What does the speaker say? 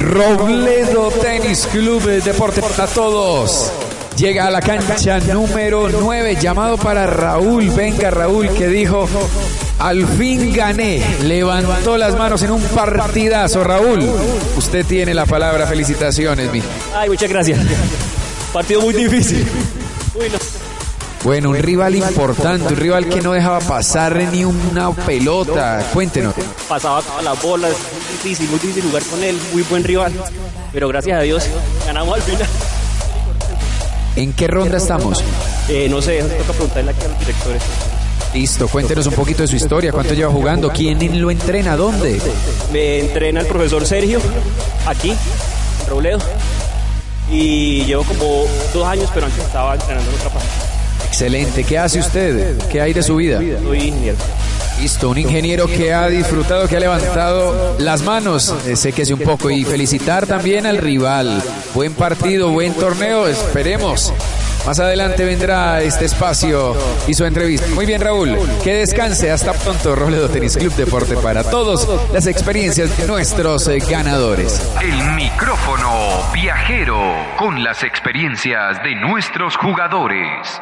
Robledo Tenis Club Deporte para Todos. Llega a la cancha número 9, llamado para Raúl. Venga Raúl que dijo, al fin gané. Levantó las manos en un partidazo. Raúl, usted tiene la palabra. Felicitaciones, mi. Ay, muchas gracias. Partido muy difícil. Uy, no. Bueno, un rival importante, un rival que no dejaba pasar ni una pelota. Cuéntenos. Pasaba todas las bolas, muy difícil, muy difícil jugar con él, muy buen rival. Pero gracias a Dios ganamos al final. ¿En qué ronda estamos? Eh, no sé, toca preguntarle aquí a los directores. Listo, cuéntenos un poquito de su historia. ¿Cuánto lleva jugando? ¿Quién lo entrena? ¿Dónde? Me entrena el profesor Sergio, aquí, en Robledo. Y llevo como dos años, pero antes estaba entrenando en otra parte. Excelente. ¿Qué hace usted? ¿Qué hay de su vida? Soy ingeniero. Listo, un ingeniero que ha disfrutado, que ha levantado las manos, eh, séquese un poco y felicitar también al rival. Buen partido, buen torneo, esperemos. Más adelante vendrá este espacio y su entrevista. Muy bien, Raúl. Que descanse. Hasta pronto, Robledo Tenis Club Deporte para todos. Las experiencias de nuestros eh, ganadores. El micrófono viajero con las experiencias de nuestros jugadores.